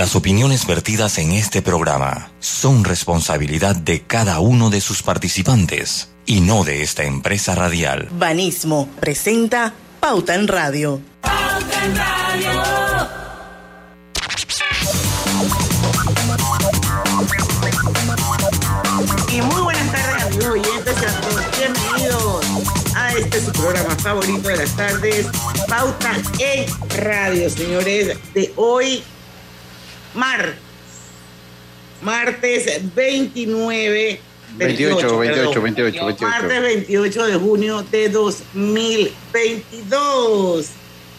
Las opiniones vertidas en este programa son responsabilidad de cada uno de sus participantes y no de esta empresa radial. Banismo presenta Pauta en Radio. Pauta en Radio. Y muy buenas tardes, amigos oyentes, bienvenidos a este su programa favorito de las tardes, Pauta en Radio, señores, de hoy, mar, martes 29 28, 28, 28, 28. Martes 28 de junio de 2022.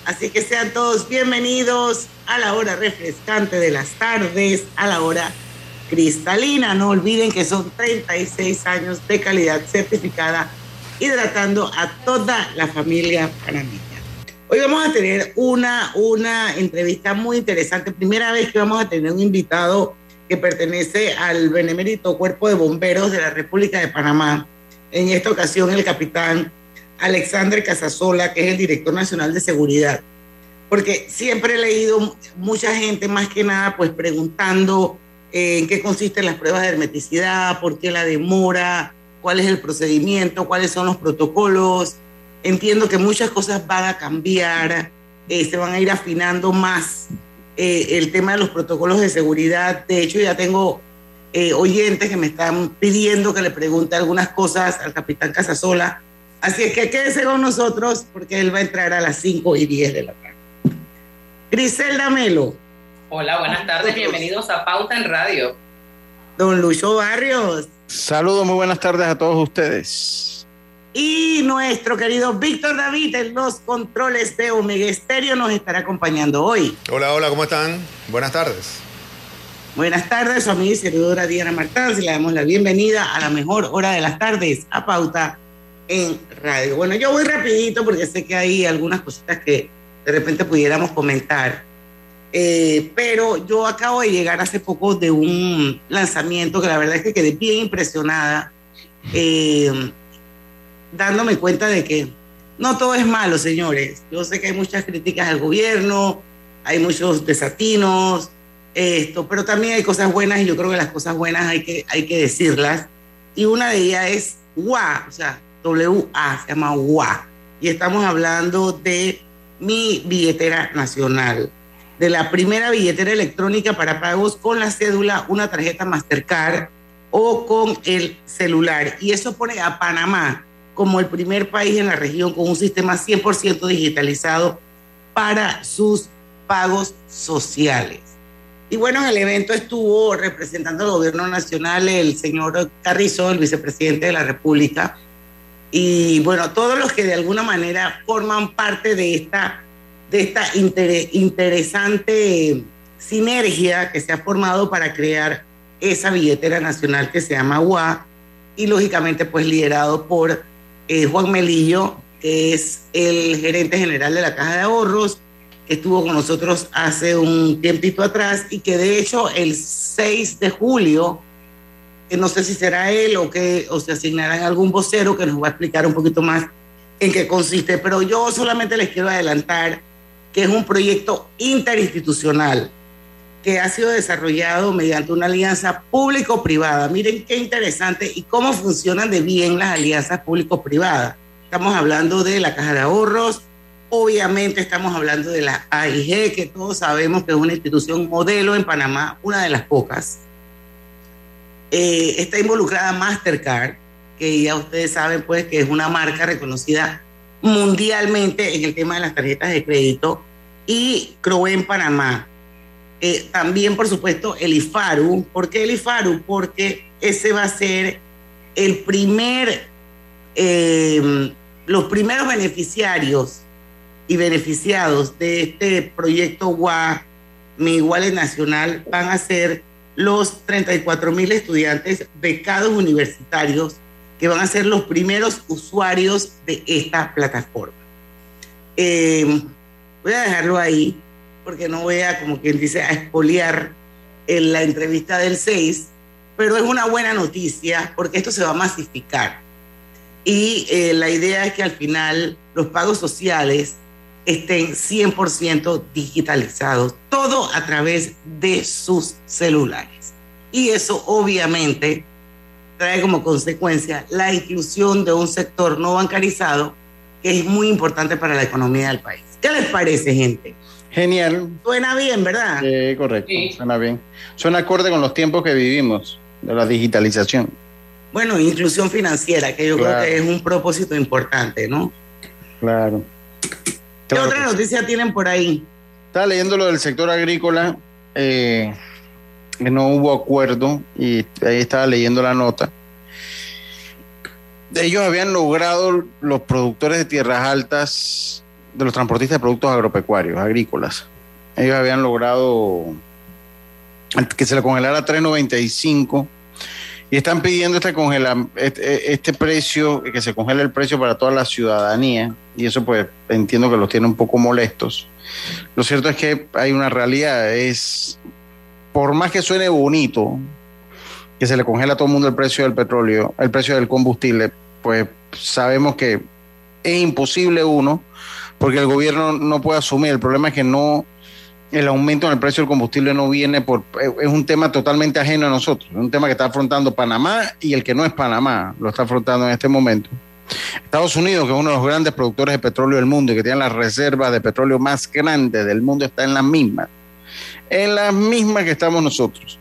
Así que sean todos bienvenidos a la hora refrescante de las tardes, a la hora cristalina. No olviden que son 36 años de calidad certificada, hidratando a toda la familia panameña. Hoy vamos a tener una, una entrevista muy interesante. Primera vez que vamos a tener un invitado que pertenece al Benemérito Cuerpo de Bomberos de la República de Panamá. En esta ocasión, el capitán Alexander Casasola, que es el director nacional de seguridad. Porque siempre he leído mucha gente, más que nada, pues preguntando eh, en qué consisten las pruebas de hermeticidad, por qué la demora, cuál es el procedimiento, cuáles son los protocolos. Entiendo que muchas cosas van a cambiar, eh, se van a ir afinando más eh, el tema de los protocolos de seguridad. De hecho, ya tengo eh, oyentes que me están pidiendo que le pregunte algunas cosas al capitán Casasola. Así es que quédese con nosotros porque él va a entrar a las 5 y 10 de la tarde. Griselda Melo. Hola, buenas tardes, bienvenidos a Pauta en Radio. Don Lucho Barrios. Saludos, muy buenas tardes a todos ustedes. Y nuestro querido Víctor David en los controles de Omega Estéreo nos estará acompañando hoy. Hola, hola, ¿cómo están? Buenas tardes. Buenas tardes, su amiga y servidora Diana Martán. Le damos la bienvenida a la mejor hora de las tardes, a Pauta en Radio. Bueno, yo voy rapidito porque sé que hay algunas cositas que de repente pudiéramos comentar. Eh, pero yo acabo de llegar hace poco de un lanzamiento que la verdad es que quedé bien impresionada. Eh, dándome cuenta de que no todo es malo, señores. Yo sé que hay muchas críticas al gobierno, hay muchos desatinos, esto, pero también hay cosas buenas y yo creo que las cosas buenas hay que, hay que decirlas. Y una de ellas es WA, o sea, WA, se llama WA. Y estamos hablando de mi billetera nacional, de la primera billetera electrónica para pagos con la cédula, una tarjeta Mastercard o con el celular. Y eso pone a Panamá como el primer país en la región con un sistema 100% digitalizado para sus pagos sociales. Y bueno, en el evento estuvo representando al gobierno nacional el señor Carrizo, el vicepresidente de la República, y bueno, todos los que de alguna manera forman parte de esta, de esta interesante sinergia que se ha formado para crear esa billetera nacional que se llama UA y lógicamente pues liderado por eh, Juan Melillo, que es el gerente general de la Caja de Ahorros, que estuvo con nosotros hace un tiempito atrás y que de hecho el 6 de julio, que no sé si será él o que o se asignarán algún vocero que nos va a explicar un poquito más en qué consiste, pero yo solamente les quiero adelantar que es un proyecto interinstitucional que ha sido desarrollado mediante una alianza público-privada. Miren qué interesante y cómo funcionan de bien las alianzas público-privadas. Estamos hablando de la Caja de Ahorros, obviamente estamos hablando de la AIG, que todos sabemos que es una institución modelo en Panamá, una de las pocas. Eh, está involucrada Mastercard, que ya ustedes saben pues que es una marca reconocida mundialmente en el tema de las tarjetas de crédito, y Crowe en Panamá, eh, también, por supuesto, el IFARU. ¿Por qué el IFARU? Porque ese va a ser el primer, eh, los primeros beneficiarios y beneficiados de este proyecto WA, Mi Iguales Nacional, van a ser los 34 mil estudiantes becados universitarios que van a ser los primeros usuarios de esta plataforma. Eh, voy a dejarlo ahí porque no voy a, como quien dice, a expoliar en la entrevista del 6, pero es una buena noticia porque esto se va a masificar. Y eh, la idea es que al final los pagos sociales estén 100% digitalizados, todo a través de sus celulares. Y eso obviamente trae como consecuencia la inclusión de un sector no bancarizado que es muy importante para la economía del país. ¿Qué les parece, gente? Genial. Suena bien, ¿verdad? Sí, correcto. Suena bien. Suena acorde con los tiempos que vivimos de la digitalización. Bueno, inclusión financiera, que yo creo que es un propósito importante, ¿no? Claro. ¿Qué otra noticia tienen por ahí? Estaba leyendo lo del sector agrícola, eh, que no hubo acuerdo, y ahí estaba leyendo la nota. Ellos habían logrado, los productores de tierras altas, de los transportistas de productos agropecuarios, agrícolas, ellos habían logrado que se le congelara 395 y están pidiendo este, este, este, precio, que se congele el precio para toda la ciudadanía, y eso pues entiendo que los tiene un poco molestos. Lo cierto es que hay una realidad, es, por más que suene bonito, que se le congela a todo el mundo el precio del petróleo, el precio del combustible, pues sabemos que es imposible uno, porque el gobierno no puede asumir, el problema es que no el aumento en el precio del combustible no viene por, es un tema totalmente ajeno a nosotros, es un tema que está afrontando Panamá y el que no es Panamá lo está afrontando en este momento. Estados Unidos, que es uno de los grandes productores de petróleo del mundo y que tiene las reservas de petróleo más grandes del mundo, está en las mismas, en las mismas que estamos nosotros.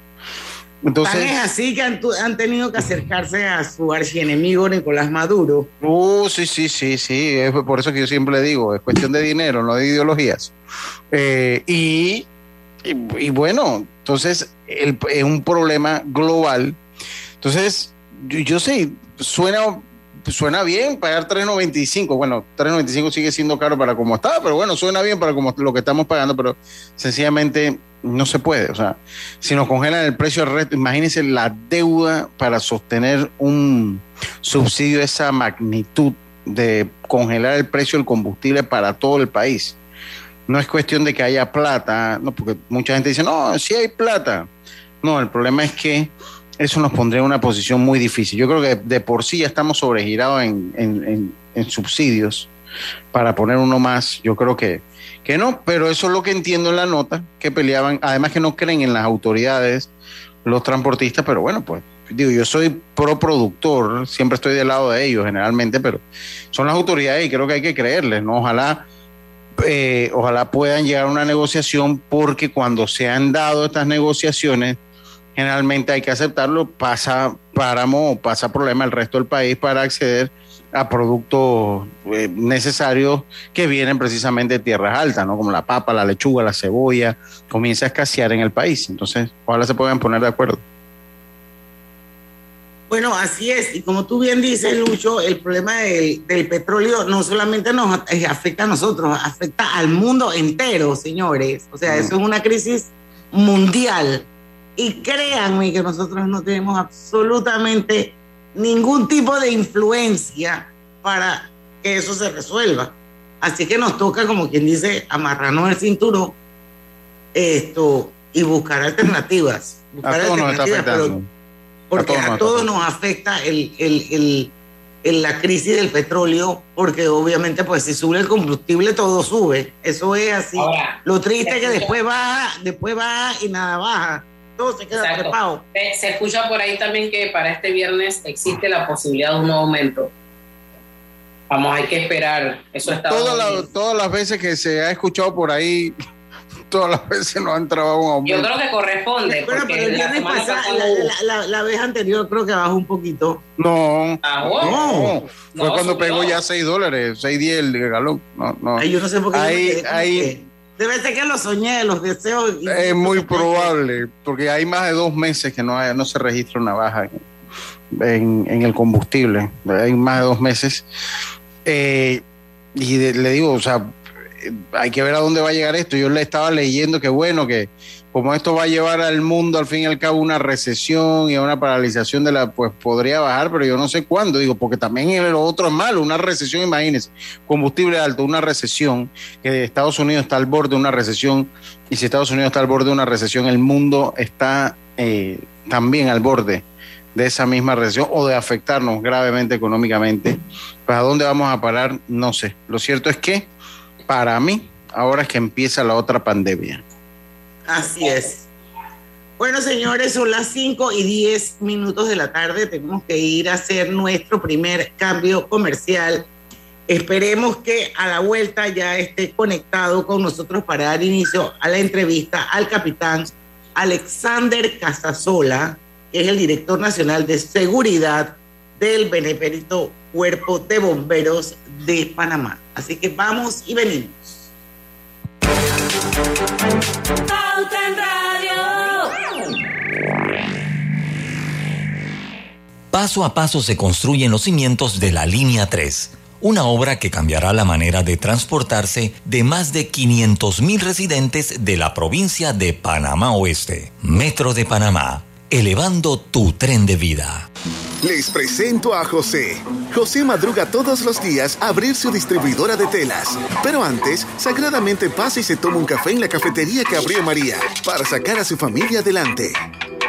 Entonces, es así que han, tenido que acercarse a su archienemigo Nicolás Maduro. Uh, sí, sí, sí, sí. Es por eso que yo siempre le digo, es cuestión de dinero, no de ideologías. Eh, y, y, bueno, entonces es un problema global. Entonces, yo, yo sé, suena suena bien pagar 3.95. Bueno, 3.95 sigue siendo caro para como está, pero bueno, suena bien para como lo que estamos pagando, pero sencillamente no se puede. O sea, si nos congelan el precio del resto, imagínense la deuda para sostener un subsidio de esa magnitud de congelar el precio del combustible para todo el país. No es cuestión de que haya plata, no, porque mucha gente dice, no, sí hay plata. No, el problema es que eso nos pondría en una posición muy difícil. Yo creo que de por sí ya estamos sobregirados en, en subsidios. Para poner uno más, yo creo que que no, pero eso es lo que entiendo en la nota, que peleaban, además que no creen en las autoridades, los transportistas, pero bueno, pues digo, yo soy pro productor, siempre estoy del lado de ellos generalmente, pero son las autoridades y creo que hay que creerles, ¿no? Ojalá, eh, ojalá puedan llegar a una negociación porque cuando se han dado estas negociaciones, generalmente hay que aceptarlo, pasa páramo o pasa problema el resto del país para acceder a productos eh, necesarios que vienen precisamente de tierras altas, ¿no? Como la papa, la lechuga, la cebolla, comienza a escasear en el país. Entonces, ojalá se puedan poner de acuerdo. Bueno, así es. Y como tú bien dices, Lucho, el problema del, petróleo no solamente nos afecta a nosotros, afecta al mundo entero, señores. O sea, eso es una crisis mundial. Y créanme que nosotros no tenemos absolutamente ningún tipo de influencia para que eso se resuelva. Así que nos toca, como quien dice, amarrarnos el cinturón esto, y buscar alternativas. Buscar alternativas porque a, todos nos afecta el, el, el, la crisis del petróleo, porque obviamente pues si sube el combustible todo sube. Eso es así. Lo triste es que después baja, después baja y nada baja se queda Se, escucha por ahí también que para este viernes existe la posibilidad de un nuevo aumento. Vamos, hay que esperar. Eso está. Todas, todas las veces que se ha escuchado por ahí, todas las veces no han entrado un aumento. Yo creo que corresponde. Pero, el viernes la, la, vez anterior creo que bajó un poquito. No. Ah, no. Fue cuando pegó ya 6 dólares, 6.10 el galón. No, no. yo no sé por qué. Debe ser que lo soñé, los deseos. Es muy probable, porque hay más de dos meses que no, no se registra una baja en, el combustible. Hay más de dos meses. Eh, y le digo, o sea, hay que ver a dónde va a llegar esto. Yo le estaba leyendo que bueno, que como esto va a llevar al mundo al fin y al cabo una recesión y a una paralización de la, pues podría bajar, pero yo no sé cuándo, digo, porque también lo otro es malo, una recesión, imagínense, combustible alto, una recesión, que Estados Unidos está al borde de una recesión, y si Estados Unidos está al borde de una recesión, el mundo está eh, también al borde de esa misma recesión o de afectarnos gravemente económicamente. ¿Para dónde vamos a parar? No sé. Lo cierto es que para mí, ahora es que empieza la otra pandemia. Así es. Bueno, señores, son las 5 y 10 minutos de la tarde. Tenemos que ir a hacer nuestro primer cambio comercial. Esperemos que a la vuelta ya esté conectado con nosotros para dar inicio a la entrevista al capitán Alexander Casasola, que es el director nacional de seguridad del Beneperito Cuerpo de Bomberos de Panamá. Así que vamos y venimos. Paso a paso se construyen los cimientos de la Línea 3, una obra que cambiará la manera de transportarse de más de 500.000 residentes de la provincia de Panamá Oeste. Metro de Panamá, elevando tu tren de vida. Les presento a José. José madruga todos los días a abrir su distribuidora de telas. Pero antes, sagradamente pasa y se toma un café en la cafetería que abrió María para sacar a su familia adelante.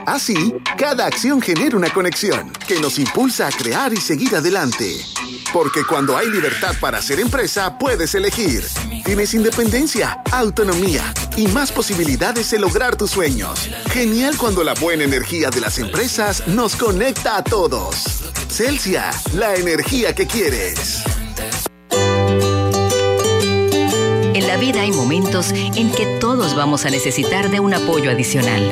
Así, cada acción genera una conexión que nos impulsa a crear y seguir adelante. Porque cuando hay libertad para hacer empresa, puedes elegir. Tienes independencia, autonomía y más posibilidades de lograr tus sueños. Genial cuando la buena energía de las empresas nos conecta a todos. Celsia, la energía que quieres. En la vida hay momentos en que todos vamos a necesitar de un apoyo adicional.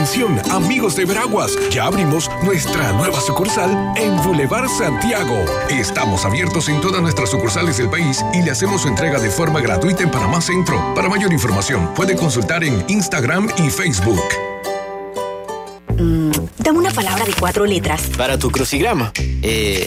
Atención, amigos de Veraguas, ya abrimos nuestra nueva sucursal en Boulevard Santiago. Estamos abiertos en todas nuestras sucursales del país y le hacemos su entrega de forma gratuita en Panamá Centro. Para mayor información, puede consultar en Instagram y Facebook. Dame una palabra de cuatro letras. Para tu crucigrama. Eh,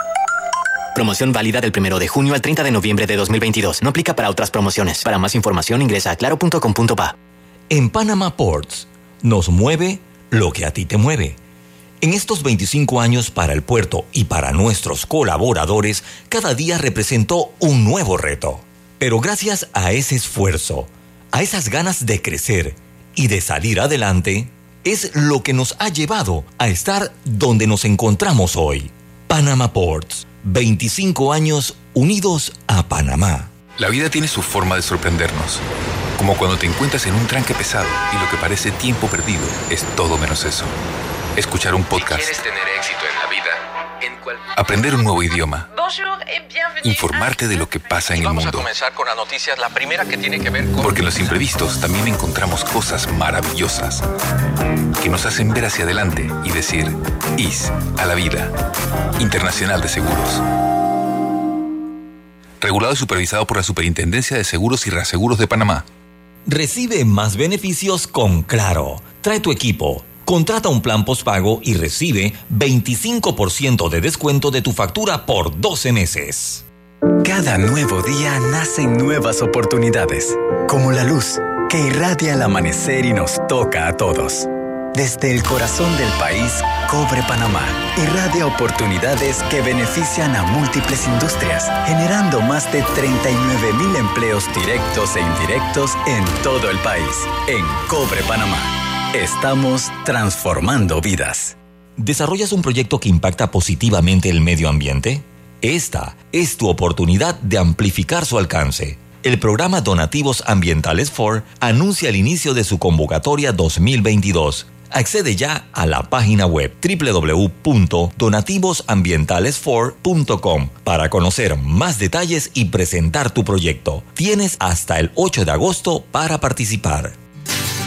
Promoción válida del 1 de junio al 30 de noviembre de 2022. No aplica para otras promociones. Para más información ingresa a claro.com.pa. En Panama Ports nos mueve lo que a ti te mueve. En estos 25 años para el puerto y para nuestros colaboradores, cada día representó un nuevo reto. Pero gracias a ese esfuerzo, a esas ganas de crecer y de salir adelante, es lo que nos ha llevado a estar donde nos encontramos hoy. Panama Ports, 25 años unidos a Panamá. La vida tiene su forma de sorprendernos. Como cuando te encuentras en un tranque pesado y lo que parece tiempo perdido es todo menos eso. Escuchar un podcast. ¿Quieres tener éxito en la vida? En cual... Aprender un nuevo idioma. Bonjour et bienvenue. Informarte de lo que pasa en el Vamos mundo. a comenzar con las noticias. La primera que tiene que ver con... Porque en los imprevistos también encontramos cosas maravillosas que nos hacen ver hacia adelante y decir IS a la vida. Internacional de Seguros. Regulado y supervisado por la Superintendencia de Seguros y Reaseguros de Panamá. Recibe más beneficios con Claro. Trae tu equipo. Contrata un plan postpago y recibe 25% de descuento de tu factura por 12 meses. Cada nuevo día nacen nuevas oportunidades, como la luz que irradia el amanecer y nos toca a todos. Desde el corazón del país, Cobre Panamá irradia oportunidades que benefician a múltiples industrias, generando más de 39 mil empleos directos e indirectos en todo el país. En Cobre Panamá, estamos transformando vidas. ¿Desarrollas un proyecto que impacta positivamente el medio ambiente? Esta es tu oportunidad de amplificar su alcance. El programa Donativos Ambientales for anuncia el inicio de su convocatoria 2022. Accede ya a la página web www.donativosambientalesfor.com para conocer más detalles y presentar tu proyecto. Tienes hasta el 8 de agosto para participar.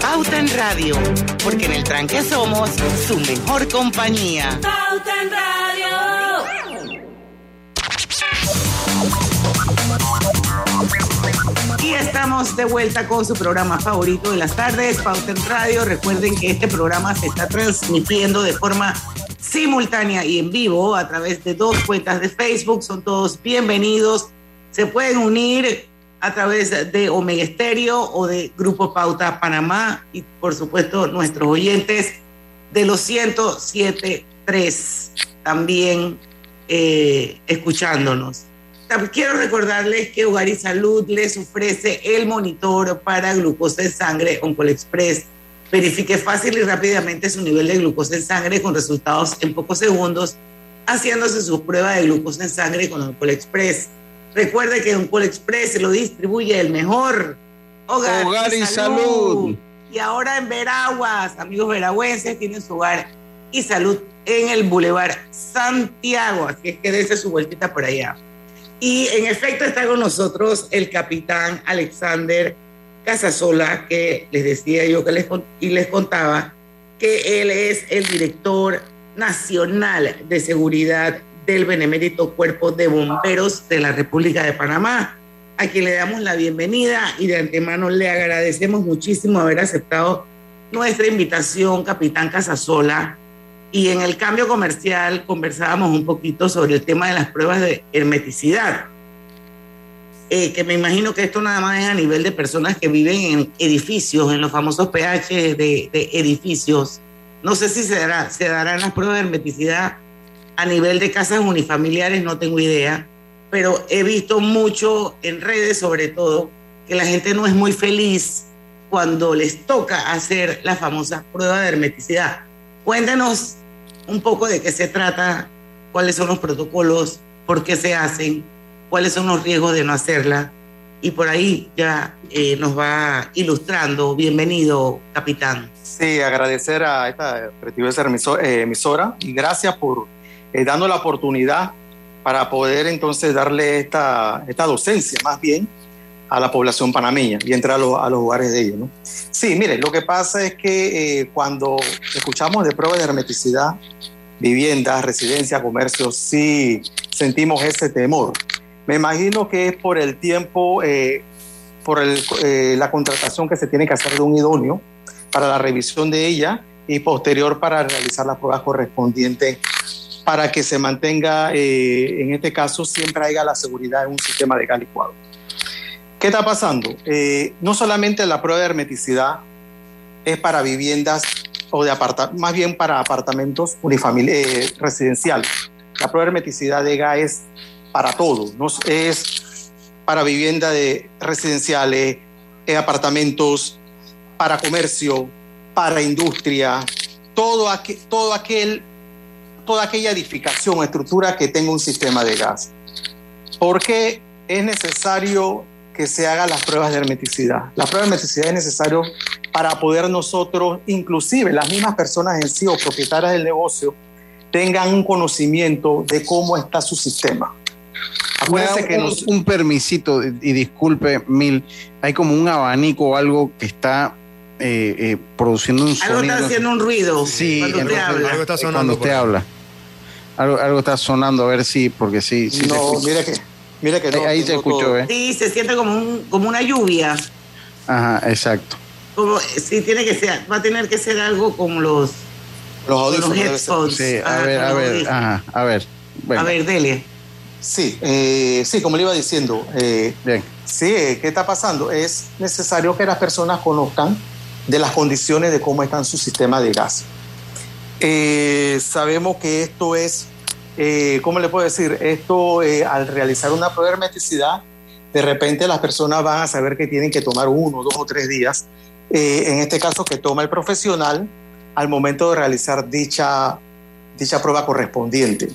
Pauta en Radio, porque en el tranque somos su mejor compañía. Pauta en Radio. Y estamos de vuelta con su programa favorito de las tardes, Pauta en Radio. Recuerden que este programa se está transmitiendo de forma simultánea y en vivo a través de dos cuentas de Facebook. Son todos bienvenidos. Se pueden unir a través de Omega Estéreo o de Grupo Pauta Panamá y por supuesto nuestros oyentes de los 107.3 también eh, escuchándonos. También Quiero recordarles que Hogar y Salud les ofrece el monitor para glucosa en sangre Oncolexpress. Verifique fácil y rápidamente su nivel de glucosa en sangre con resultados en pocos segundos, haciéndose su prueba de glucosa en sangre con Oncolexpress. Recuerde que Oncolexpress se lo distribuye el mejor Hogar, Hogar y Salud. Y ahora en Veraguas, amigos veragüenses, tienen su hogar y salud en el Boulevard Santiago. Así es que dése su vueltita por allá. Y en efecto está con nosotros el capitán Alexander Casasola, que les decía yo que les, y les contaba que él es el director nacional de seguridad del Benemérito Cuerpo de Bomberos de la República de Panamá, a quien le damos la bienvenida y de antemano le agradecemos muchísimo haber aceptado nuestra invitación, capitán Casasola. Y en el cambio comercial conversábamos un poquito sobre el tema de las pruebas de hermeticidad. Eh, que me imagino que esto nada más es a nivel de personas que viven en edificios, en los famosos pH de, de edificios. No sé si se, dará, se darán las pruebas de hermeticidad a nivel de casas unifamiliares, no tengo idea, pero he visto mucho en redes sobre todo que la gente no es muy feliz cuando les toca hacer la famosa prueba de hermeticidad. Cuéntanos un poco de qué se trata, cuáles son los protocolos, por qué se hacen, cuáles son los riesgos de no hacerla. Y por ahí ya eh, nos va ilustrando. Bienvenido, capitán. Sí, agradecer a esta prestigiosa emiso- eh, emisora y gracias por eh, darnos la oportunidad para poder entonces darle esta, esta docencia más bien a la población panameña y entrar a, los- a los hogares de ellos. ¿no? Sí, mire, lo que pasa es que eh, cuando escuchamos de pruebas de hermeticidad, viviendas, residencias, comercios, sí sentimos ese temor. Me imagino que es por el tiempo, eh, por el, eh, la contratación que se tiene que hacer de un idóneo para la revisión de ella y posterior para realizar las pruebas correspondientes para que se mantenga, eh, en este caso, siempre haya la seguridad en un sistema de gas licuado. ¿Qué está pasando? Eh, no solamente la prueba de hermeticidad es para viviendas o de aparta más bien para apartamentos unifamiliares residenciales. La prueba de hermeticidad de gas es para todo, no es para viviendas de residenciales, eh, apartamentos, para comercio, para industria, todo, aqu todo aquel, toda aquella edificación o estructura que tenga un sistema de gas. Porque es necesario que se hagan las pruebas de hermeticidad. La prueba de hermeticidad es necesario para poder nosotros, inclusive las mismas personas en sí o propietarias del negocio, tengan un conocimiento de cómo está su sistema. Acuérdense que un, nos- un permisito, y disculpe, Mil, hay como un abanico o algo que está eh, eh, produciendo un Algo sonido. está haciendo un ruido Sí, cuando usted entonces, habla. Algo está sonando cuando por usted habla. Algo, algo está sonando, a ver si, porque sí. no, mire que, mire que Ahí- no, ahí se escuchó, todo. ¿eh? Sí, se siente como, un, como una lluvia. Ajá, exacto. Como, sí, tiene que ser, va a tener que ser algo como los, Los con audífonos los headphones. Sí, a Ajá, ver, con a ver, ajá, a ver. Bueno, A ver, dele. Sí, eh, sí, como le iba diciendo, eh, bien. sí, eh, ¿qué está pasando? Es necesario que las personas conozcan de las condiciones de cómo están su sistema de gas. Eh, sabemos que esto es, eh, ¿cómo le puedo decir? Esto, eh, al realizar una prueba de hermeticidad, de repente las personas van a saber que tienen que tomar uno, dos o tres días. Eh, en este caso, que toma el profesional al momento de realizar dicha, dicha prueba correspondiente.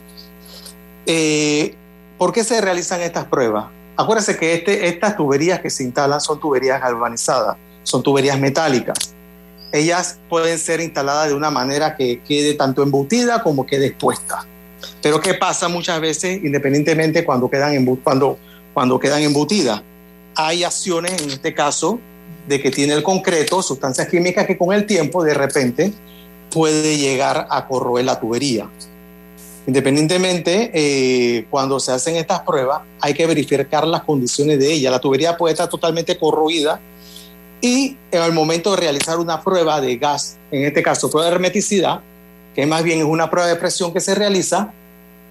Eh, ¿Por qué se realizan estas pruebas? Acuérdense que este, estas tuberías que se instalan son tuberías galvanizadas, son tuberías metálicas. Ellas pueden ser instaladas de una manera que quede tanto embutida como quede expuesta. Pero ¿qué pasa muchas veces, independientemente cuando quedan, cuando, cuando quedan embutidas? Hay acciones, en este caso, de que tiene el concreto, sustancias químicas que con el tiempo, de repente, puede llegar a corroer la tubería. Independientemente, eh, cuando se hacen estas pruebas, hay que verificar las condiciones de ella. La tubería puede estar totalmente corroída y en el momento de realizar una prueba de gas, en este caso prueba de hermeticidad, que más bien es una prueba de presión que se realiza,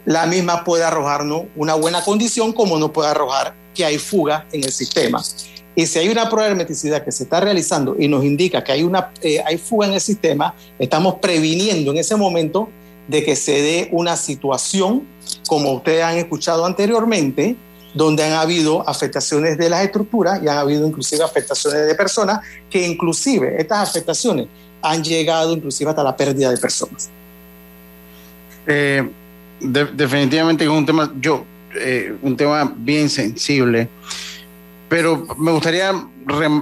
la misma puede arrojarnos una buena condición como no puede arrojar que hay fuga en el sistema. Y si hay una prueba de hermeticidad que se está realizando y nos indica que hay, una, eh, hay fuga en el sistema, estamos previniendo en ese momento de que se dé una situación, como ustedes han escuchado anteriormente, donde han habido afectaciones de las estructuras y han habido inclusive afectaciones de personas, que inclusive estas afectaciones han llegado inclusive hasta la pérdida de personas. Eh, de, definitivamente es un tema, yo, eh, un tema bien sensible, pero me gustaría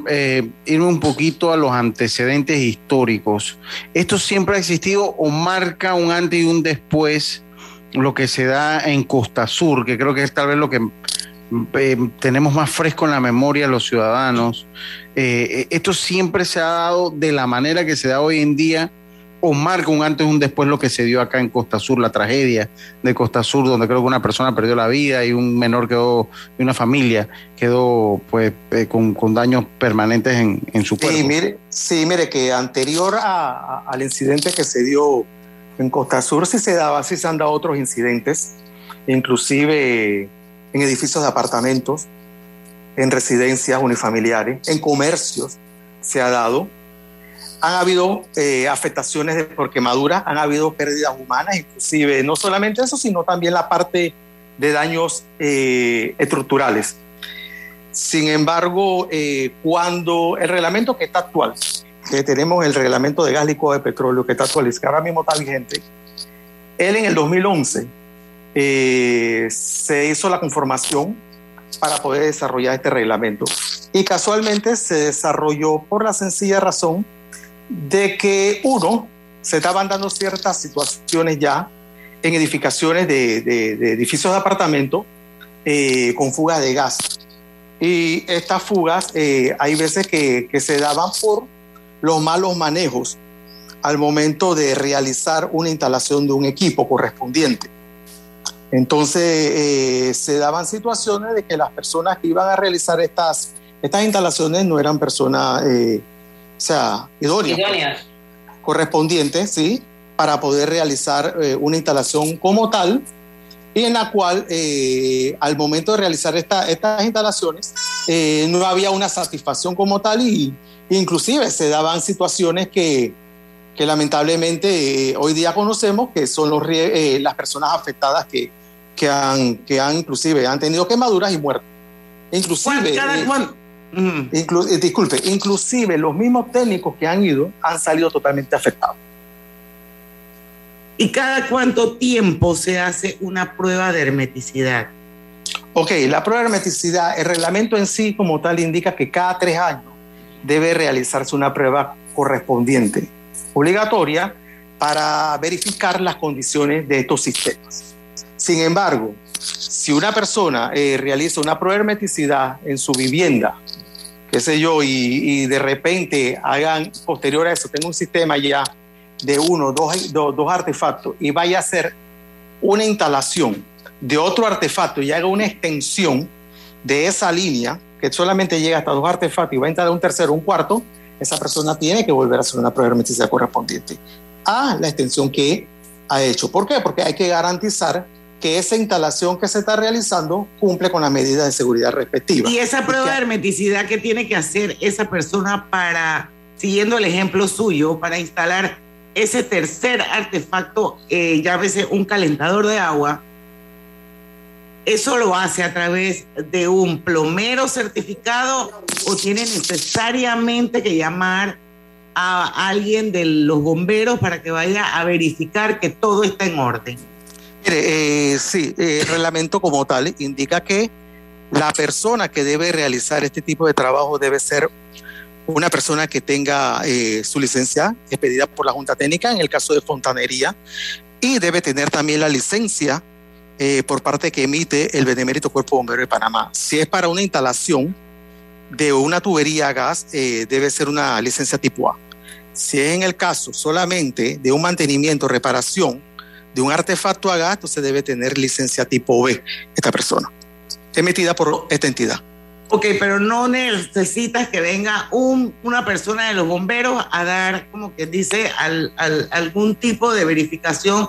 eh, irme un poquito a los antecedentes históricos. ¿Esto siempre ha existido o marca un antes y un después lo que se da en Costa Sur, que creo que es tal vez lo que eh, tenemos más fresco en la memoria los ciudadanos? Eh, ¿Esto siempre se ha dado de la manera que se da hoy en día? o marca un antes y un después lo que se dio acá en Costa Sur, la tragedia de Costa Sur, donde creo que una persona perdió la vida y un menor quedó, y una familia quedó pues eh, con, con, daños permanentes en, en su cuerpo. Sí mire, sí, mire que anterior a, a, al incidente que se dio en Costa Sur, sí se daba, sí se han dado otros incidentes, inclusive en edificios de apartamentos, en residencias unifamiliares, en comercios se ha dado han habido eh, afectaciones de, por quemadura, han habido pérdidas humanas, inclusive no solamente eso, sino también la parte de daños eh, estructurales. Sin embargo, eh, cuando el reglamento que está actual, que tenemos el reglamento de gas líquido de petróleo que está actualizado, que ahora mismo está vigente, él en el 2011 eh, se hizo la conformación para poder desarrollar este reglamento. Y casualmente se desarrolló por la sencilla razón de que uno, se estaban dando ciertas situaciones ya en edificaciones de, de, de edificios de apartamento eh, con fugas de gas. Y estas fugas eh, hay veces que, que, se daban por los malos manejos al momento de realizar una instalación de un equipo correspondiente. Entonces eh, se daban situaciones de que las personas que iban a realizar estas, estas instalaciones no eran personas o sea, idóneas, idóneas. correspondientes, ¿sí? Para poder realizar eh, una instalación como tal y en la cual eh, al momento de realizar esta, estas instalaciones eh, no había una satisfacción como tal y inclusive se daban situaciones que, que lamentablemente eh, hoy día conocemos que son los, las personas afectadas que, que, han, que han inclusive han tenido quemaduras y muertes. Inclusive... Cada, Mm. Inclu eh, disculpe, inclusive los mismos técnicos que han ido han salido totalmente afectados. ¿Y cada cuánto tiempo se hace una prueba de hermeticidad? Ok, la prueba de hermeticidad, el reglamento en sí como tal indica que cada tres años debe realizarse una prueba correspondiente, obligatoria, para verificar las condiciones de estos sistemas. Sin embargo, si una persona eh, realiza una prueba de hermeticidad en su vivienda qué sé yo, y, y, de repente hagan posterior a eso, tengo un sistema ya de uno, dos, dos, dos artefactos y vaya a hacer una instalación de otro artefacto y haga una extensión de esa línea que solamente llega hasta dos artefactos y va a entrar un tercero, un cuarto, esa persona tiene que volver a hacer una prueba de hermeticidad correspondiente a la extensión que ha hecho. ¿Por qué? Porque hay que garantizar que esa instalación que se está realizando cumple con las medidas de seguridad respectivas. Y esa prueba de hermeticidad que tiene que hacer esa persona para, siguiendo el ejemplo suyo, para instalar ese tercer artefacto, eh, llámese un calentador de agua, ¿eso lo hace a través de un plomero certificado o tiene necesariamente que llamar a alguien de los bomberos para que vaya a verificar que todo está en orden? Mire, eh, sí, el reglamento como tal indica que la persona que debe realizar este tipo de trabajo debe ser una persona que tenga eh, su licencia expedida por la Junta Técnica en el caso de fontanería y debe tener también la licencia eh, por parte que emite el Benemérito Cuerpo Bombero de Panamá. Si es para una instalación de una tubería a gas, eh, debe ser una licencia tipo A. Si es en el caso solamente de un mantenimiento, reparación de un artefacto a gas, entonces debe tener licencia tipo B esta persona, emitida por esta entidad. Ok, pero no necesitas que venga un, una persona de los bomberos a dar, como que dice, al, al- algún tipo de verificación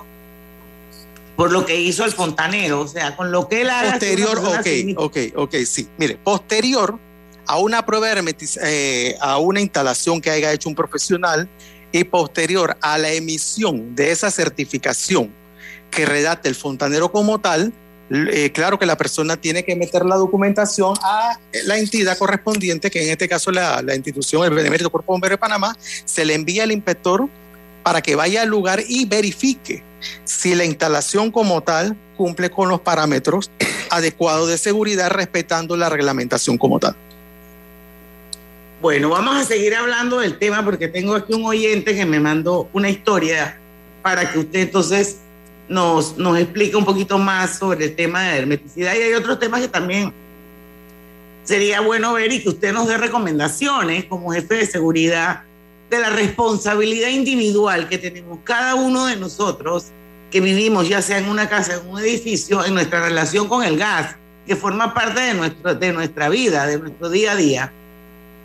por lo que hizo el fontanero, o sea, con lo que él haga. Posterior, ok, ok, ok, sí. Mire, posterior a una prueba de eh, a una instalación que haya hecho un profesional y posterior a la emisión de esa certificación que redacte el fontanero como tal, eh, claro que la persona tiene que meter la documentación a la entidad correspondiente, que en este caso la, la institución, el Benemérito Cuerpo Bombero de Panamá, se le envía al inspector para que vaya al lugar y verifique si la instalación como tal cumple con los parámetros adecuados de seguridad respetando la reglamentación como tal. Bueno, vamos a seguir hablando del tema porque tengo aquí un oyente que me mandó una historia para que usted entonces nos, nos explique un poquito más sobre el tema de hermeticidad y hay otros temas que también sería bueno ver y que usted nos dé recomendaciones como jefe de seguridad de la responsabilidad individual que tenemos cada uno de nosotros que vivimos, ya sea en una casa, en un edificio, en nuestra relación con el gas, que forma parte de, nuestro, de nuestra vida, de nuestro día a día.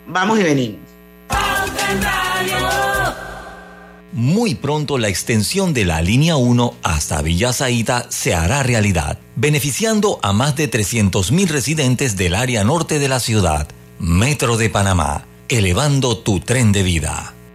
Vamos y venimos. Muy pronto la extensión de la línea 1 hasta Villa Zaida se hará realidad, beneficiando a más de 300.000 residentes del área norte de la ciudad. Metro de Panamá, elevando tu tren de vida.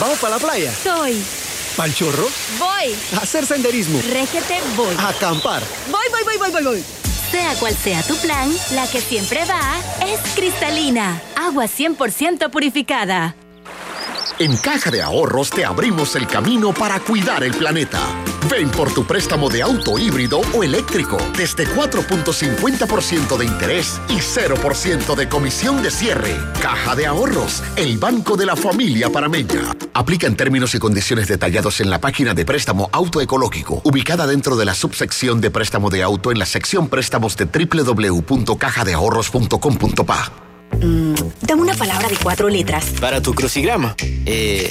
¿Vamos para la playa? Soy. ¿Pal chorro? Voy. A hacer senderismo. Régete, voy. A acampar. Voy, voy, voy, voy, voy, voy. Sea cual sea tu plan, la que siempre va es cristalina. Agua 100% purificada. En Caja de Ahorros te abrimos el camino para cuidar el planeta. Ven por tu préstamo de auto híbrido o eléctrico desde 4.50% de interés y 0% de comisión de cierre. Caja de Ahorros, el banco de la familia parameña. Aplica en términos y condiciones detallados en la página de préstamo autoecológico, ubicada dentro de la subsección de préstamo de auto en la sección préstamos de www.cajadeahorros.com.pa. Dame una palabra de cuatro letras. Para tu crucigrama. Eh,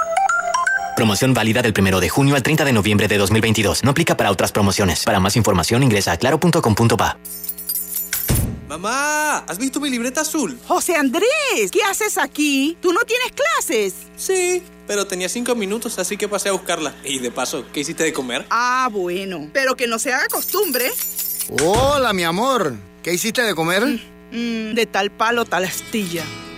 Promoción válida del 1 de junio al 30 de noviembre de 2022. No aplica para otras promociones. Para más información ingresa a claro.com.pa. Mamá, ¿has visto mi libreta azul? José Andrés, ¿qué haces aquí? ¿Tú no tienes clases? Sí, pero tenía cinco minutos, así que pasé a buscarla. Y de paso, ¿qué hiciste de comer? Ah, bueno, pero que no se haga costumbre. Hola, mi amor. ¿Qué hiciste de comer? Mm, de tal palo, tal astilla.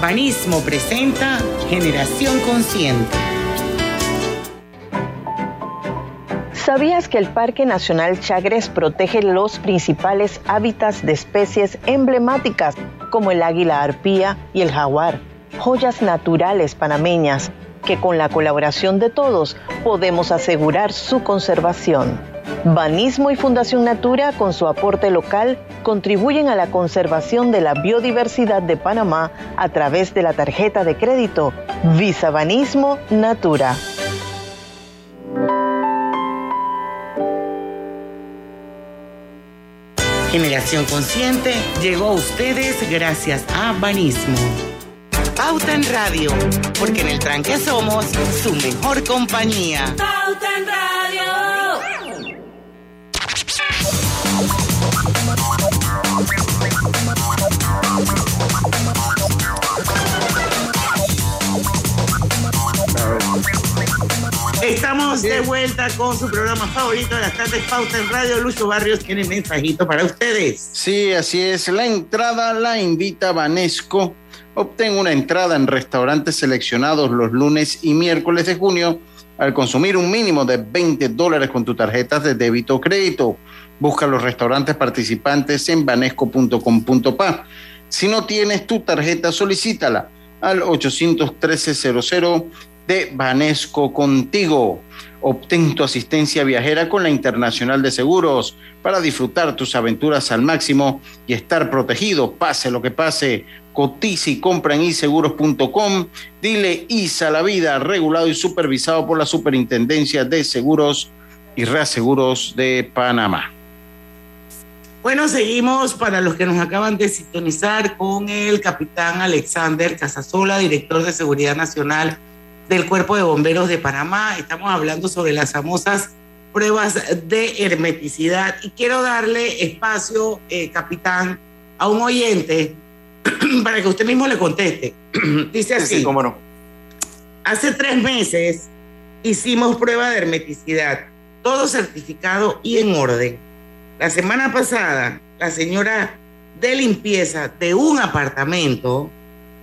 Banismo presenta Generación Consciente. ¿Sabías que el Parque Nacional Chagres protege los principales hábitats de especies emblemáticas como el águila arpía y el jaguar, joyas naturales panameñas, que con la colaboración de todos podemos asegurar su conservación? Banismo y Fundación Natura, con su aporte local, contribuyen a la conservación de la biodiversidad de Panamá a través de la tarjeta de crédito Visa Banismo Natura. Generación Consciente llegó a ustedes gracias a Banismo. Pauta en Radio, porque en el tranque somos su mejor compañía. Pauta en Radio. Estamos de vuelta con su programa favorito de las tardes Pauta en Radio. Lucho Barrios tiene mensajito para ustedes. Sí, así es. La entrada la invita Vanesco. Obtén una entrada en restaurantes seleccionados los lunes y miércoles de junio al consumir un mínimo de 20 dólares con tus tarjetas de débito o crédito. Busca los restaurantes participantes en banesco.com.pa. Si no tienes tu tarjeta, solicítala al 813-00 de Banesco contigo. Obtén tu asistencia viajera con la Internacional de Seguros para disfrutar tus aventuras al máximo y estar protegido, pase lo que pase. Cotiza y compra en iseguros.com. Dile ISA la vida, regulado y supervisado por la Superintendencia de Seguros y Reaseguros de Panamá. Bueno, seguimos para los que nos acaban de sintonizar con el capitán Alexander Casasola, director de Seguridad Nacional del Cuerpo de Bomberos de Panamá. Estamos hablando sobre las famosas pruebas de hermeticidad y quiero darle espacio, eh, capitán, a un oyente para que usted mismo le conteste. Dice así. Sí, cómo no. Hace tres meses hicimos prueba de hermeticidad, todo certificado y en orden. La semana pasada, la señora de limpieza de un apartamento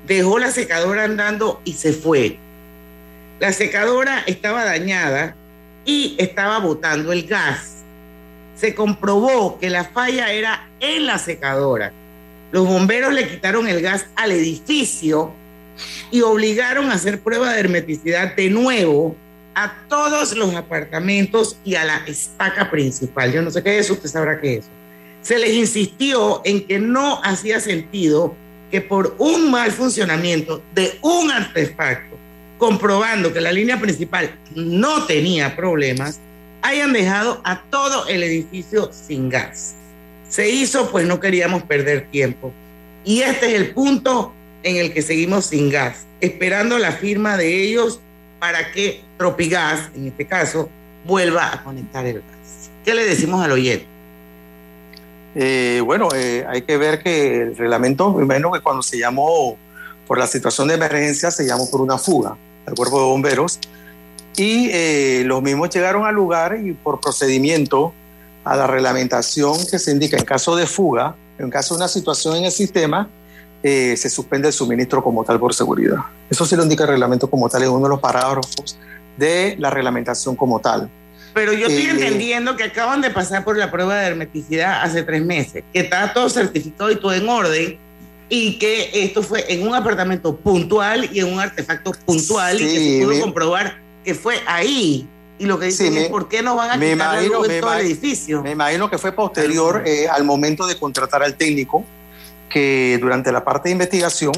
dejó la secadora andando y se fue. La secadora estaba dañada y estaba botando el gas. Se comprobó que la falla era en la secadora. Los bomberos le quitaron el gas al edificio y obligaron a hacer prueba de hermeticidad de nuevo a todos los apartamentos y a la estaca principal. Yo no sé qué es eso, usted sabrá qué es. Se les insistió en que no hacía sentido que por un mal funcionamiento de un artefacto, comprobando que la línea principal no tenía problemas, hayan dejado a todo el edificio sin gas. Se hizo, pues no queríamos perder tiempo. Y este es el punto en el que seguimos sin gas, esperando la firma de ellos para que Tropigas, en este caso, vuelva a conectar el gas. ¿Qué le decimos al oyente? Eh, bueno, eh, hay que ver que el reglamento, me imagino que cuando se llamó por la situación de emergencia, se llamó por una fuga al cuerpo de bomberos y eh, los mismos llegaron al lugar y por procedimiento a la reglamentación que se indica en caso de fuga, en caso de una situación en el sistema, eh, se suspende el suministro como tal por seguridad. Eso sí lo indica el reglamento como tal en uno de los parágrafos de la reglamentación como tal. Pero yo estoy Eh, entendiendo que acaban de pasar por la prueba de hermeticidad hace tres meses, que está todo certificado y todo en orden, y que esto fue en un apartamento puntual y en un artefacto puntual y que Sí, se pudo mi- comprobar que fue ahí. Y lo que dicen Sí, es, me- ¿por qué no van a me quitar la luz me en todo el edificio? Me imagino que fue posterior eh, al momento de contratar al técnico, que durante la parte de investigación,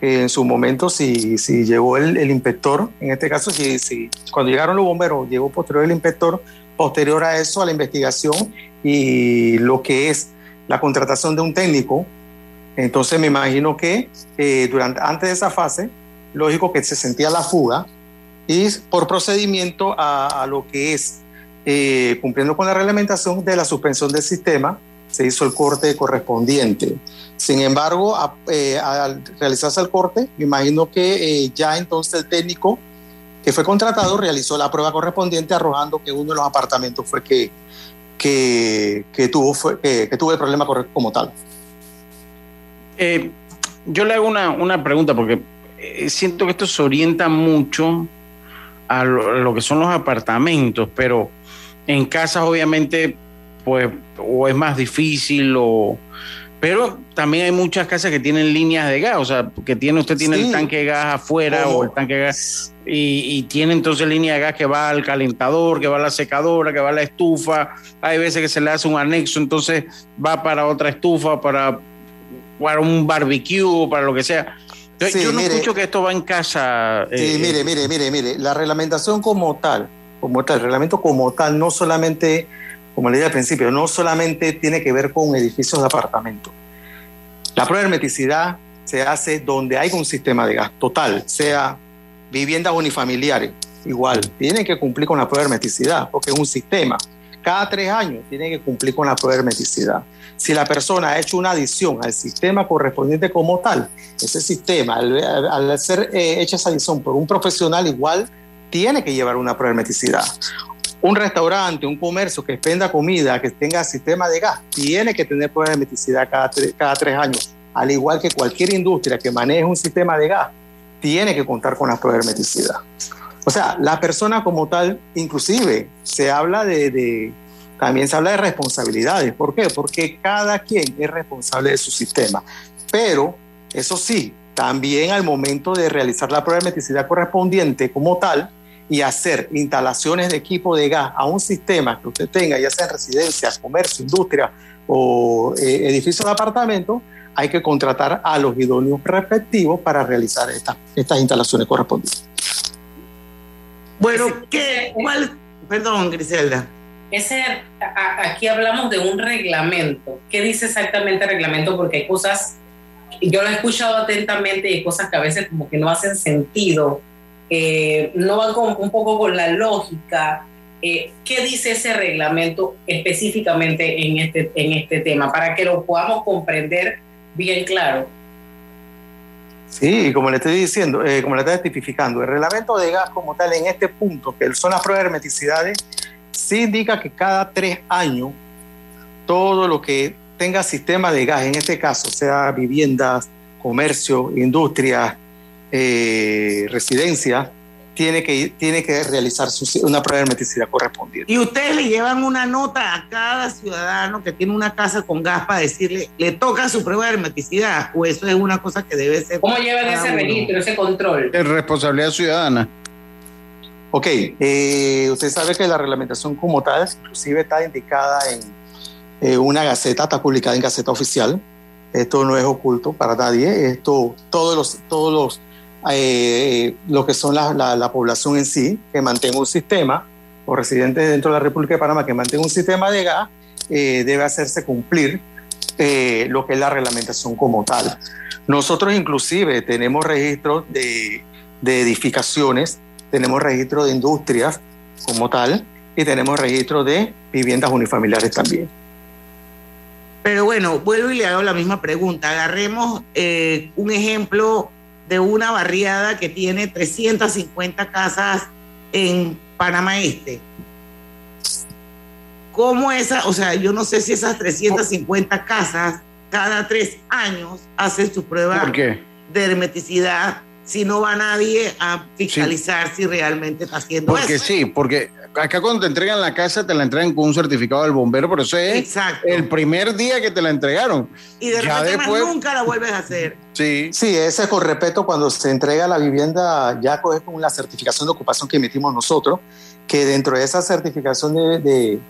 que en su momento si, si llegó el, el inspector, en este caso, si, si cuando llegaron los bomberos, llegó posterior el inspector, posterior a eso, a la investigación y lo que es la contratación de un técnico, entonces me imagino que eh, durante, antes de esa fase, lógico que se sentía la fuga y por procedimiento a, lo que es eh, cumpliendo con la reglamentación de la suspensión del sistema, se hizo el corte correspondiente. Sin embargo, eh, al realizarse el corte, me imagino que ya entonces el técnico que fue contratado realizó la prueba correspondiente arrojando que uno de los apartamentos fue que, que, tuvo, fue, que, tuvo el problema como tal. Eh, yo le hago una, una pregunta porque eh, siento que esto se orienta mucho a lo, a lo que son los apartamentos, pero en casas obviamente pues o es más difícil o pero también hay muchas casas que tienen líneas de gas, o sea, que tiene usted tiene Sí. el tanque de gas afuera o el tanque de gas y, y tiene entonces línea de gas que va al calentador, que va a la secadora, que va a la estufa. Hay veces que se le hace un anexo, entonces va para otra estufa, para, para un barbecue o para lo que sea. Entonces, Sí, yo no mire. escucho que esto va en casa. Sí, eh, mire, mire, mire, mire, la reglamentación como tal, como tal, el reglamento como tal, no solamente, como le dije al principio, no solamente tiene que ver con edificios de apartamento. La prueba de hermeticidad se hace donde hay un sistema de gas total, sea viviendas unifamiliares, igual, tienen que cumplir con la prueba de hermeticidad, porque es un sistema. Cada tres años tienen que cumplir con la prueba de hermeticidad. Si la persona ha hecho una adición al sistema correspondiente como tal, ese sistema, al, ser eh, hecha esa adición por un profesional igual, tiene que llevar una prueba de hermeticidad. Un restaurante, un comercio que expenda comida, que tenga sistema de gas, tiene que tener prueba de hermeticidad cada, cada tres años. Al igual que cualquier industria que maneje un sistema de gas, tiene que contar con la prueba de hermeticidad. O sea, la persona como tal, inclusive se habla de, también se habla de responsabilidades. ¿Por qué? Porque cada quien es responsable de su sistema. Pero, eso sí, también al momento de realizar la prueba de hermeticidad correspondiente como tal y hacer instalaciones de equipo de gas a un sistema que usted tenga, ya sea en residencias, comercio, industria o eh, edificios de apartamento, hay que contratar a los idóneos respectivos para realizar esta- estas instalaciones correspondientes. Bueno, ¿qué? ¿Cuál? Perdón, Griselda. Ese, a- aquí hablamos de un reglamento. ¿Qué dice exactamente el reglamento? Porque hay cosas, yo lo he escuchado atentamente y hay cosas que a veces como que no hacen sentido, eh, no van con, un poco con la lógica. Eh, ¿Qué dice ese reglamento específicamente en este, en este tema? Para que lo podamos comprender bien claro. Sí, y como le estoy diciendo, eh, como le estoy tipificando, el reglamento de gas como tal en este punto, que son las pruebas de hermeticidades, sí indica que cada tres años todo lo que tenga sistema de gas, en este caso, sea viviendas, comercio, industria, eh, residencia, tiene que, tiene que realizar su- una prueba de hermeticidad correspondiente. Y ustedes le llevan una nota a cada ciudadano que tiene una casa con gas para decirle, le toca su prueba de hermeticidad, o eso es una cosa que debe ser. ¿Cómo llevan ese uno? registro, ese control? Es responsabilidad ciudadana. Ok, eh, usted sabe que la reglamentación como tal, inclusive está indicada en eh, una gaceta, está publicada en Gaceta Oficial. Esto no es oculto para nadie. Esto, todos los, todos los, eh, lo que son la, la- la población en sí, que mantenga un sistema, o residentes dentro de la República de Panamá que mantenga un sistema de gas, eh, debe hacerse cumplir eh, lo que es la reglamentación como tal. Nosotros inclusive tenemos registros de, edificaciones, tenemos registro de industrias como tal y tenemos registro de viviendas unifamiliares también. Pero bueno, vuelvo y le hago la misma pregunta. Agarremos un ejemplo de una barriada que tiene 350 casas en Panamá Este. ¿Cómo esa, o sea, yo no sé si esas 350 casas cada tres años hacen su prueba de hermeticidad si no va nadie a fiscalizar si realmente está haciendo Porque eso? sí, porque acá cuando te entregan la casa te la entregan con un certificado del bombero, por eso es el primer día que te la entregaron. Y de Ya repente después- más nunca la vuelves a hacer. Sí. Sí, ese es con respeto cuando se entrega la vivienda ya con con la certificación de ocupación que emitimos nosotros. que dentro de esa certificación de, de,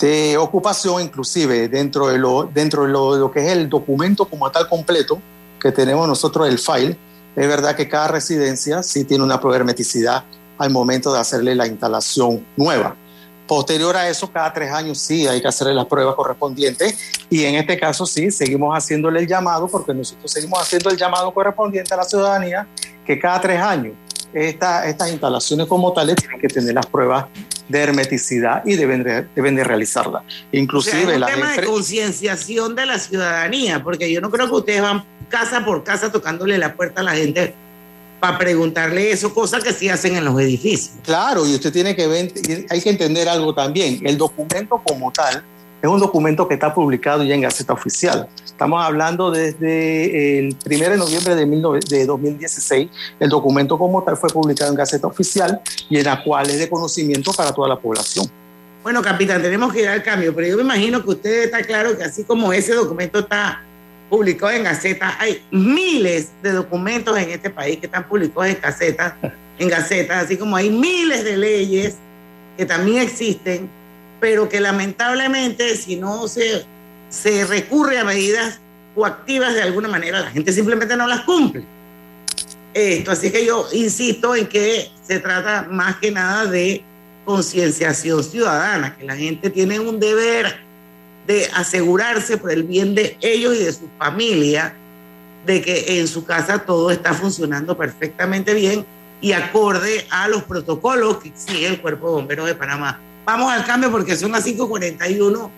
de ocupación, inclusive dentro, de lo, dentro de lo, lo que es el documento como tal completo que tenemos nosotros, el file, es verdad que cada residencia sí tiene una prueba de hermeticidad al momento de hacerle la instalación nueva. Posterior a eso, cada tres años sí hay que hacerle las pruebas correspondientes y en este caso sí, seguimos haciéndole el llamado porque nosotros seguimos haciendo el llamado correspondiente a la ciudadanía que cada tres años esta, estas instalaciones como tales tienen que tener las pruebas de hermeticidad y deben de, deben de realizarlas. Inclusive O sea, es un la tema de concienciación de la ciudadanía, porque yo no creo que ustedes van casa por casa tocándole la puerta a la gente para preguntarle eso, cosa que sí hacen en los edificios. Claro, y usted tiene que ver, hay que entender algo también. El documento como tal es un documento que está publicado ya en Gaceta Oficial. Estamos hablando desde el 1 de noviembre de, 19 de 2016. El documento como tal fue publicado en Gaceta Oficial y en la cual es de conocimiento para toda la población. Bueno, capitán, tenemos que ir al cambio, pero yo me imagino que usted está claro que así como ese documento está publicado en Gaceta, hay miles de documentos en este país que están publicados en Gaceta, en Gaceta, así como hay miles de leyes que también existen, pero que lamentablemente si no se, se recurre a medidas coactivas de alguna manera, la gente simplemente no las cumple. Esto, así que yo insisto en que se trata más que nada de concienciación ciudadana, que la gente tiene un deber de asegurarse por el bien de ellos y de su familia, de que en su casa todo está funcionando perfectamente bien y acorde a los protocolos que exige el Cuerpo de Bomberos de Panamá. Vamos al cambio porque son las 5.41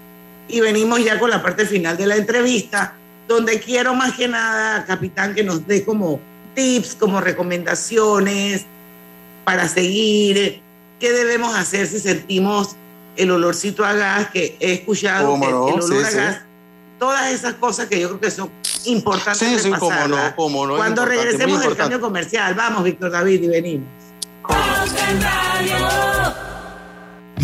y venimos ya con la parte final de la entrevista, donde quiero más que nada, capitán, que nos dé como tips, como recomendaciones para seguir, qué debemos hacer si sentimos el olorcito a gas, que he escuchado ¿Cómo que no? el olor Sí, a sí. gas, todas esas cosas que yo creo que son importantes Sí, sí, cómo no, cómo no, Cuando regresemos del cambio comercial, vamos, Víctor David, y venimos.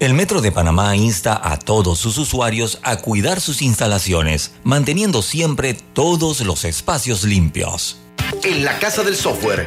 El Metro de Panamá insta a todos sus usuarios a cuidar sus instalaciones, manteniendo siempre todos los espacios limpios. En la Casa del Software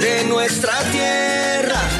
de nuestra tierra.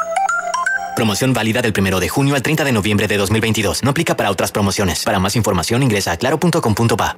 Promoción válida del 1 de junio al 30 de noviembre de 2022. No aplica para otras promociones. Para más información ingresa a claro.com.pa.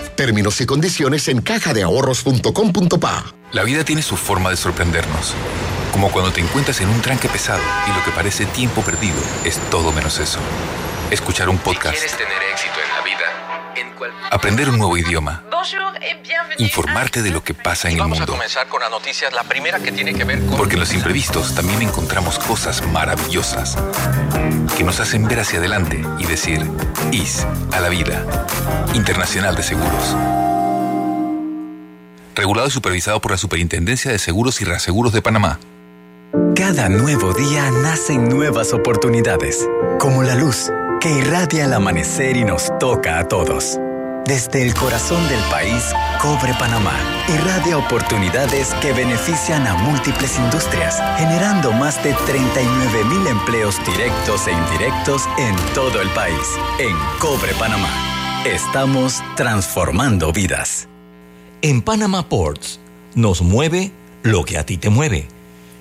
Términos y condiciones en cajadeahorros.com.pa. La vida tiene su forma de sorprendernos. Como cuando te encuentras en un tranque pesado y lo que parece tiempo perdido es todo menos eso. Escuchar un podcast. ¿Quieres tener éxito en la. Aprender un nuevo idioma. Bonjour et bienvenue. Informarte de lo que pasa en el Vamos mundo. a comenzar con las noticias. La primera que tiene que ver con... Porque en los imprevistos también encontramos cosas maravillosas que nos hacen ver hacia adelante y decir IS a la vida. Internacional de Seguros. Regulado y supervisado por la Superintendencia de Seguros y Reaseguros de Panamá. Cada nuevo día nacen nuevas oportunidades, como la luz que irradia al amanecer y nos toca a todos. Desde el corazón del país, Cobre Panamá irradia oportunidades que benefician a múltiples industrias, generando más de 39 mil empleos directos e indirectos en todo el país. En Cobre Panamá, estamos transformando vidas. En Panama Ports nos mueve lo que a ti te mueve.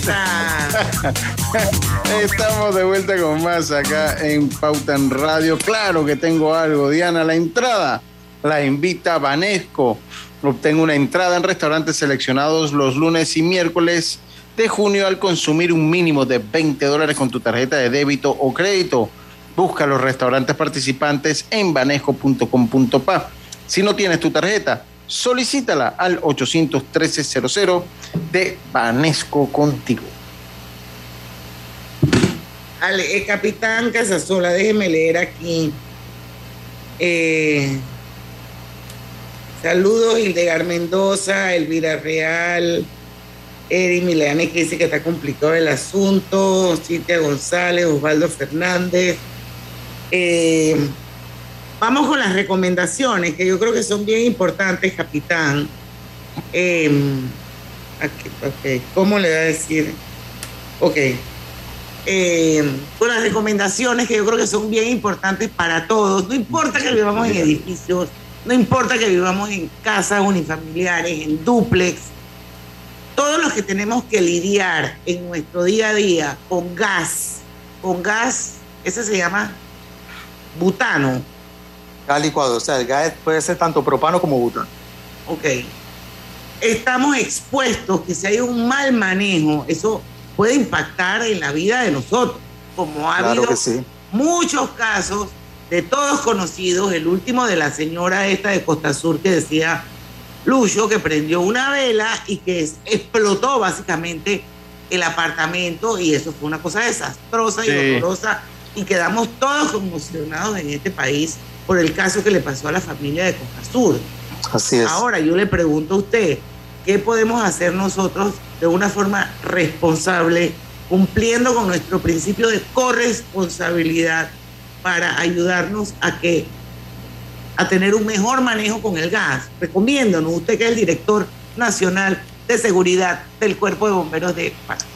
Estamos de vuelta con más acá en Pauta en Radio. Claro que tengo algo. Diana, la entrada la invita Vanesco. Obtengo una entrada en restaurantes seleccionados los lunes y miércoles de junio al consumir un mínimo de 20 dólares con tu tarjeta de débito o crédito. Busca los restaurantes participantes en banesco.com.pa. Si no tienes tu tarjeta, solicítala al 813-00 de Banesco contigo. Ale, el capitán Casasola, déjeme leer aquí. Eh, saludos, Hildegard Mendoza, Elvira Real, Eri Milani, que dice que está complicado el asunto, Cintia González, Osvaldo Fernández. Eh, vamos con las recomendaciones, que yo creo que son bien importantes, capitán. Eh, aquí, ok, ¿Cómo le va a decir? Ok eh, con las recomendaciones que yo creo que son bien importantes para todos. No importa que vivamos en edificios, no importa que vivamos en casas unifamiliares, en duplex, todos los que tenemos que lidiar en nuestro día a día con gas, con gas, ese se llama butano. Gas licuado, o sea, el gas puede ser tanto propano como butano. Ok. Estamos expuestos que si hay un mal manejo, eso puede impactar en la vida de nosotros, como ha Claro habido que sí. muchos casos de todos conocidos, el último de la señora esta de Costa Sur que decía Lucho, que prendió una vela y que explotó básicamente el apartamento y eso fue una cosa desastrosa y Sí. horrorosa y quedamos todos conmocionados en este país por el caso que le pasó a la familia de Costa Sur. Así es. Ahora yo le pregunto a usted, ¿qué podemos hacer nosotros de una forma responsable, cumpliendo con nuestro principio de corresponsabilidad para ayudarnos a que a tener un mejor manejo con el gas? Recomiéndanos, usted que es el director nacional de seguridad del Cuerpo de Bomberos de Panamá.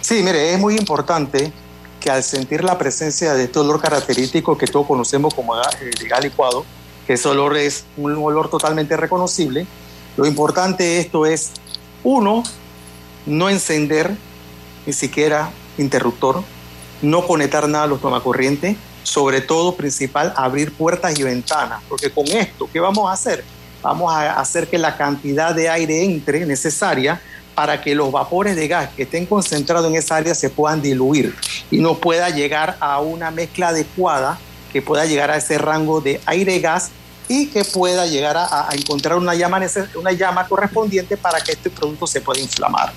Sí, mire, es muy importante que al sentir la presencia de este olor característico que todos conocemos como gas licuado, que ese olor es un olor totalmente reconocible, lo importante de esto es, uno, no encender ni siquiera interruptor, no conectar nada a los tomacorrientes, sobre todo principal, abrir puertas y ventanas, porque con esto, ¿qué vamos a hacer? Vamos a hacer que la cantidad de aire entre necesaria para que los vapores de gas que estén concentrados en esa área se puedan diluir y no pueda llegar a una mezcla adecuada que pueda llegar a ese rango de aire-gas y que pueda llegar a, encontrar una llama, una llama correspondiente para que este producto se pueda inflamar.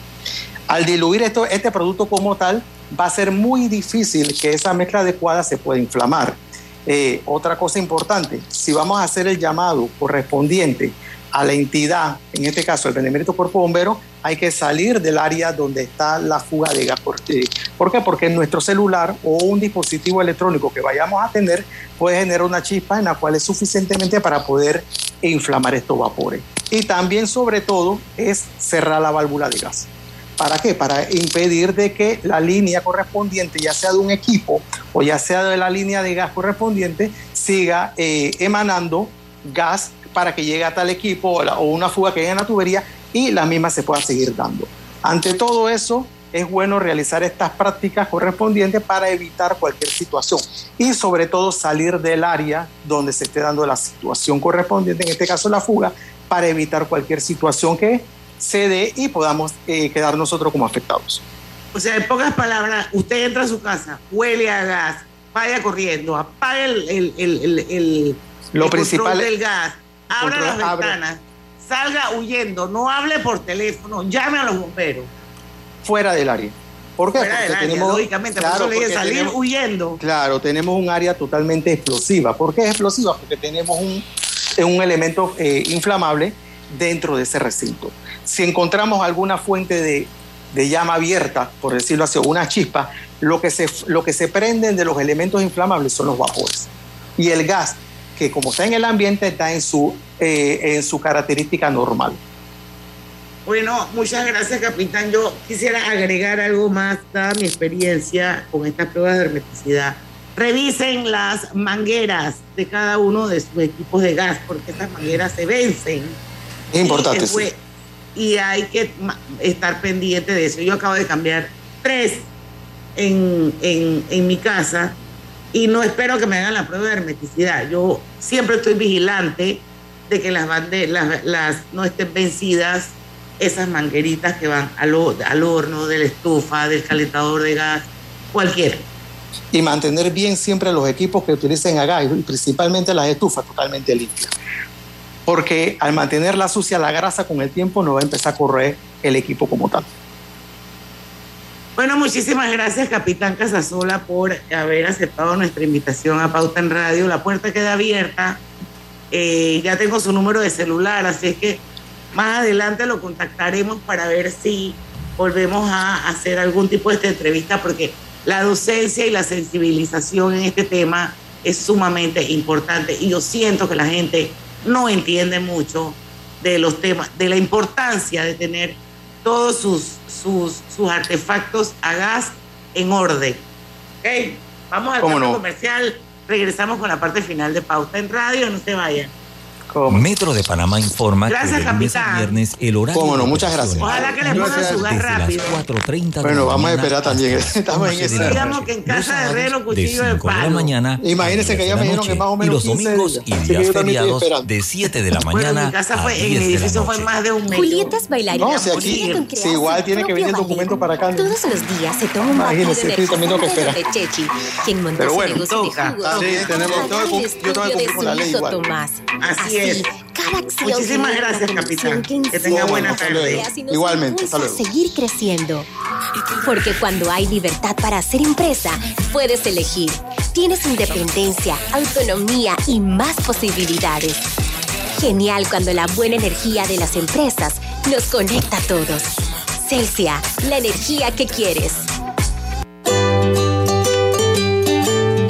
Al diluir esto, este producto como tal, va a ser muy difícil que esa mezcla adecuada se pueda inflamar. Eh, otra cosa importante, si vamos a hacer el llamado correspondiente a la entidad, en este caso el Benemérito Cuerpo Bombero, hay que salir del área donde está la fuga de gas. ¿Por qué? ¿Por qué? Porque nuestro celular o un dispositivo electrónico que vayamos a tener puede generar una chispa en la cual es suficientemente para poder inflamar estos vapores. Y también, sobre todo, es cerrar la válvula de gas. ¿Para qué? Para impedir de que la línea correspondiente, ya sea de un equipo o ya sea de la línea de gas correspondiente, siga eh, emanando gas para que llegue a tal equipo o, la- o una fuga que haya en la tubería y la misma se pueda seguir dando. Ante todo eso, es bueno realizar estas prácticas correspondientes para evitar cualquier situación y sobre todo salir del área donde se esté dando la situación correspondiente, en este caso la fuga, para evitar cualquier situación que se dé y podamos eh, quedar nosotros como afectados. O sea, en pocas palabras, usted entra a su casa, huele a gas, vaya corriendo, apague el, el, el, el, el- Lo el principal del gas, abra control- las abre. ventanas, salga huyendo, no hable por teléfono, llame a los bomberos. Fuera del área. ¿Por qué? Fuera del Porque área, lógicamente, por eso le dije salir tenemos- huyendo. Claro, tenemos un área totalmente explosiva. ¿Por qué es explosiva? Porque tenemos un, un elemento eh, inflamable dentro de ese recinto. Si encontramos alguna fuente de, de llama abierta, por decirlo así, una chispa, lo que, se, lo que se prenden de los elementos inflamables son los vapores. Y el gas, que como está en el ambiente, está en su, eh, en su característica normal. Bueno, muchas gracias, capitán. Yo quisiera agregar algo más, dada mi experiencia con estas pruebas de hermeticidad. Revisen las mangueras de cada uno de sus equipos de gas, porque estas mangueras se vencen. Es importante, Y, después- sí. y hay que estar pendiente de eso. Yo acabo de cambiar tres en, en- en mi casa y no espero que me hagan la prueba de hermeticidad. Yo siempre estoy vigilante de que las, las, las no estén vencidas esas mangueritas que van al, al horno, de la estufa, del calentador de gas, cualquiera. y mantener bien siempre los equipos que utilicen a gas, y principalmente las estufas totalmente limpias. Porque al mantenerla sucia, la grasa con el tiempo no va a empezar a correr el equipo como tal. Bueno, muchísimas gracias, Capitán Casasola, por haber aceptado nuestra invitación a Pauta en Radio. La puerta queda abierta. Eh, ya tengo su número de celular, así es que más adelante lo contactaremos para ver si volvemos a hacer algún tipo de esta entrevista, porque la docencia y la sensibilización en este tema es sumamente importante y yo siento que la gente no entiende mucho de los temas, de la importancia de tener todos sus, sus, sus artefactos a gas en orden. Ok, vamos al ¿Cómo corte no? comercial, regresamos con la parte final de Pauta en Radio, no se vayan. Metro de Panamá informa Gracias, que de lunes a capitán. viernes el horario Cómo no, de muchas operaciones gracias. Ojalá que le pongan su gas desde las rápido. 4.30 de Bueno, la vamos a mañana esperar también. Estamos en 11 de esa. la Digamos noche. que en casa Los de sábados herrero, de cuchillo de 5 de la palo. mañana Imagínense que 10 ya me dijeron que más o y menos los 15 domingos y días feriados de 7 de la Bueno, mañana mi casa a fue, en 10 el de la edificio fue más de un mes. Julieta es bailarina No, si aquí, si igual tiene que venir el documento para acá. Todos los días se toma un batido de Chechi, quien montó Pero su negocio de jugos. Sí, tenemos- yo tengo que- cumplir con la ley igual. Así es. Cada acción Muchísimas gracias, capitán. conexión Que tenga buena tarde. Igualmente, hasta luego. seguir creciendo. Porque cuando hay libertad para hacer empresa, puedes elegir. Tienes independencia, autonomía y más posibilidades. Genial cuando la buena energía de las empresas nos conecta a todos. Celsia, la energía que quieres.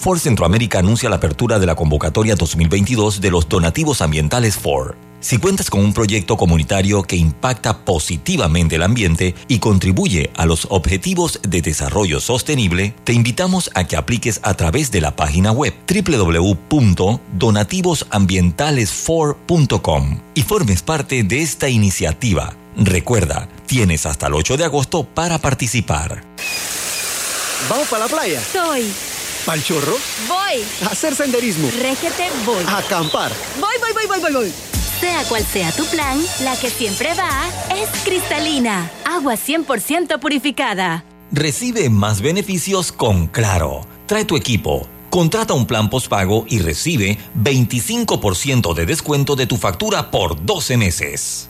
Ford Centroamérica anuncia la apertura de la convocatoria 2022 de los donativos ambientales Ford. Si cuentas con un proyecto comunitario que impacta positivamente el ambiente y contribuye a los objetivos de desarrollo sostenible, te invitamos a que apliques a través de la página web www.donativosambientalesfor.com y formes parte de esta iniciativa. Recuerda, tienes hasta el 8 de agosto para participar. ¿Vamos para la playa? Soy. ¿Pal chorro? Voy. A hacer senderismo. Régete, voy. A acampar. Voy, voy, voy, voy, voy, voy. Sea cual sea tu plan, la que siempre va es cristalina. Agua 100% purificada. Recibe más beneficios con Claro. Trae tu equipo. Contrata un plan postpago y recibe 25% de descuento de tu factura por 12 meses.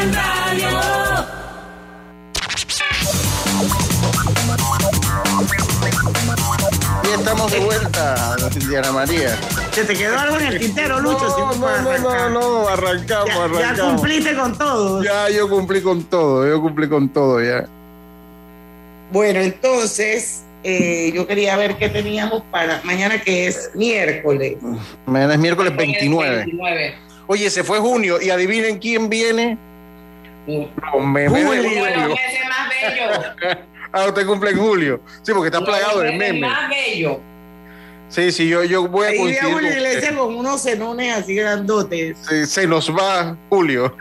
Pauta en Radio. Y estamos de vuelta, Diana María. ¿Se te quedó algo en el tintero, Lucho? No, Si no, no, no, no, arrancamos, Ya- arrancamos. Ya cumpliste con todo. Ya, yo cumplí con todo, yo cumplí con todo ya. Bueno, entonces, eh, yo quería ver qué teníamos para mañana, que es miércoles. Mañana es miércoles 29. 29. Oye, se fue junio y adivinen quién viene. Los memes de Julio, julio. más bellos. Ah, usted cumple en julio. Sí, porque está plagado de memes. más bellos. Sí, sí, yo, yo voy a Ahí vi a coincidir una con iglesia usted. con unos cenones así grandotes. Sí, se nos va Julio.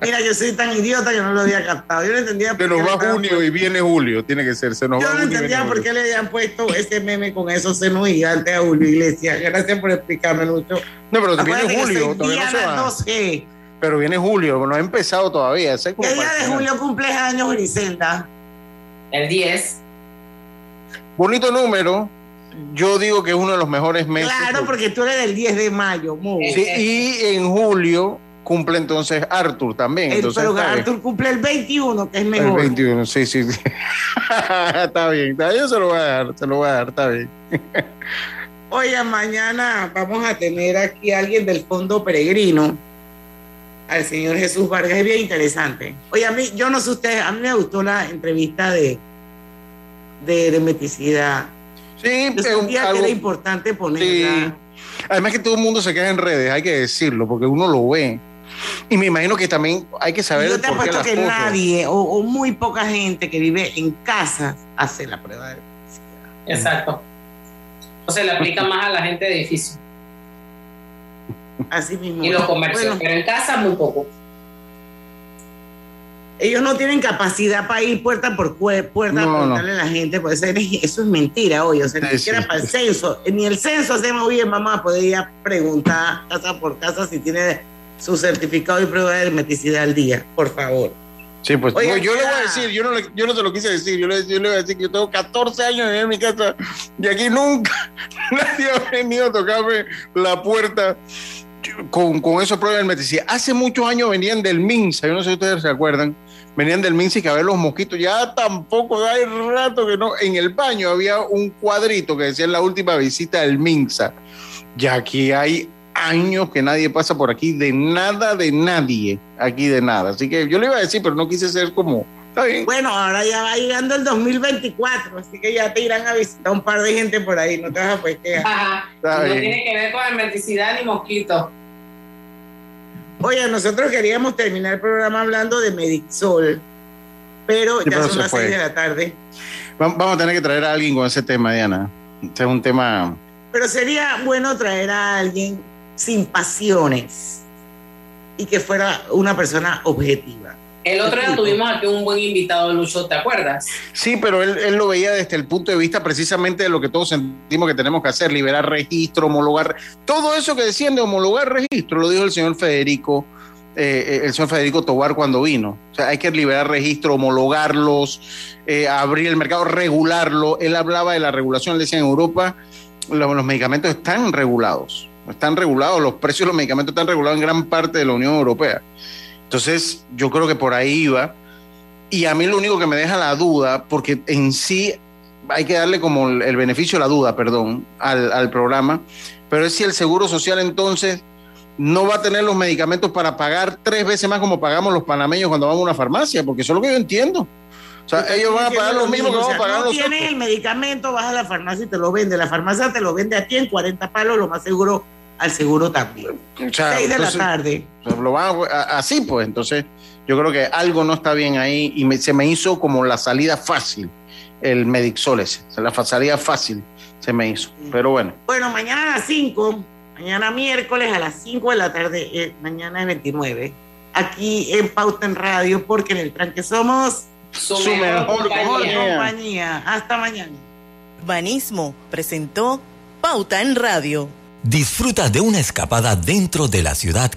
Mira, yo soy tan idiota que no lo había captado. Yo no entendía Se por nos va junio y viene Julio. Tiene que ser, se nos Yo va no junio entendía por Julio. qué le habían puesto ese meme con esos senos gigantes a Julio Iglesias. Gracias por explicarme, Lucho. No, pero viene Julio, soy todavía no se va. 2G. Pero viene Julio, no ha empezado todavía. ese es como ¿Qué día de el julio cumple años Griselda? El 10. Bonito número. Yo digo que es uno de los mejores meses. Claro, porque tú eres del 10 de mayo. Mu. Sí, y en julio cumple entonces Arthur también. El- entonces pero. Arthur cumple el 21, que es El mejor. 21, sí, sí. sí. está bien, está bien, yo se lo voy a dar, se lo voy a dar, está bien. Oye, mañana vamos a tener aquí a alguien del Fondo Peregrino, al señor Jesús Vargas. Es bien interesante. Oye, a mí, yo no sé ustedes, a mí me gustó la entrevista de, de hermeticidad. Sí, yo sentía que algo- era importante Sí. ponerla. Además que todo el mundo se queda en redes, hay que decirlo, porque uno lo ve. Y me imagino que también hay que saber Yo te por qué apuesto las que cosas. nadie o, o muy poca gente que vive en casas hace la prueba de Exacto. O se le aplica más a la gente de edificio así mismo. y los comercios, Bueno, pero en casa muy poco. ellos no tienen capacidad para ir puerta por puerta No, a no. preguntarle a la gente, pues eso es mentira, oye, o sea, ni Sí, siquiera sí, para el censo, ni el censo hacemos bien, vamos a poder ir a preguntar casa por casa si tiene su certificado y prueba de hermeticidad al día, por favor. Sí, pues Oiga, no, yo le voy a decir, yo no, le- yo no te lo quise decir, yo le, yo le voy a decir que yo tengo 14 años de vivir en mi casa y aquí nunca nadie ha venido a tocarme la puerta con, con esos pruebas de hermeticidad. Hace muchos años venían del MINSA, yo no sé si ustedes se acuerdan, venían del Minsk a ver los mosquitos. Ya tampoco hay rato que no. En el baño había un cuadrito que decía la última visita del Minsa. Ya aquí hay años que nadie pasa por aquí, de nada, de nadie, aquí de nada. Así que yo le iba a decir, pero no quise ser como. Está bien. Bueno, ahora ya va llegando el 2024, así que ya te irán a visitar un par de gente por ahí, no te vas a pues quedar. Ajá. Está No bien. tiene que ver con hermeticidad ni mosquito. Oye, nosotros queríamos terminar el programa hablando de Medixol, pero Sí, ya pero son las fue. 6 de la tarde. Va- Vamos a tener que traer a alguien con ese tema, Diana. Este es un tema. Pero sería bueno traer a alguien sin pasiones y que fuera una persona objetiva. El otro día tuvimos aquí un buen invitado, Lucho, ¿te acuerdas? Sí, pero él, él lo veía desde el punto de vista precisamente de lo que todos sentimos que tenemos que hacer, liberar registro, homologar, todo eso que decían de homologar registro, lo dijo el señor Federico, eh, el señor Federico Tobar cuando vino. O sea, hay que liberar registro, homologarlos, eh, abrir el mercado, regularlo. Él hablaba de la regulación, él decía en Europa, lo- los medicamentos están regulados, están regulados, los precios de los medicamentos están regulados en gran parte de la Unión Europea. Entonces, yo creo que por ahí iba. Y a mí lo único que me deja la duda, porque en sí hay que darle como el, beneficio de la duda, perdón, al, al programa, pero es si el Seguro Social entonces no va a tener los medicamentos para pagar tres veces más como pagamos los panameños cuando vamos a una farmacia, porque eso es lo que yo entiendo. O sea, ellos van a pagar lo mismo que vamos a pagar no nosotros. tienes el medicamento, vas a la farmacia y te lo vende. La farmacia te lo vende a ti en 40 palos, lo más seguro al seguro también. O sea, 6 de entonces, la tarde. pues, lo van a- a- así, pues. Entonces, yo creo que algo no está bien ahí y me- se me hizo como la salida fácil, el Medixol ese. O sea, la salida fácil se me hizo. Pero bueno. Bueno, mañana a las 5, mañana miércoles a las 5 de la tarde, eh, mañana es 29, aquí en Pauta en Radio, porque en el tranque somos Su Su mejor mejor compañía. compañía. Hasta mañana. Banismo presentó Pauta en Radio. Disfruta de una escapada dentro de la ciudad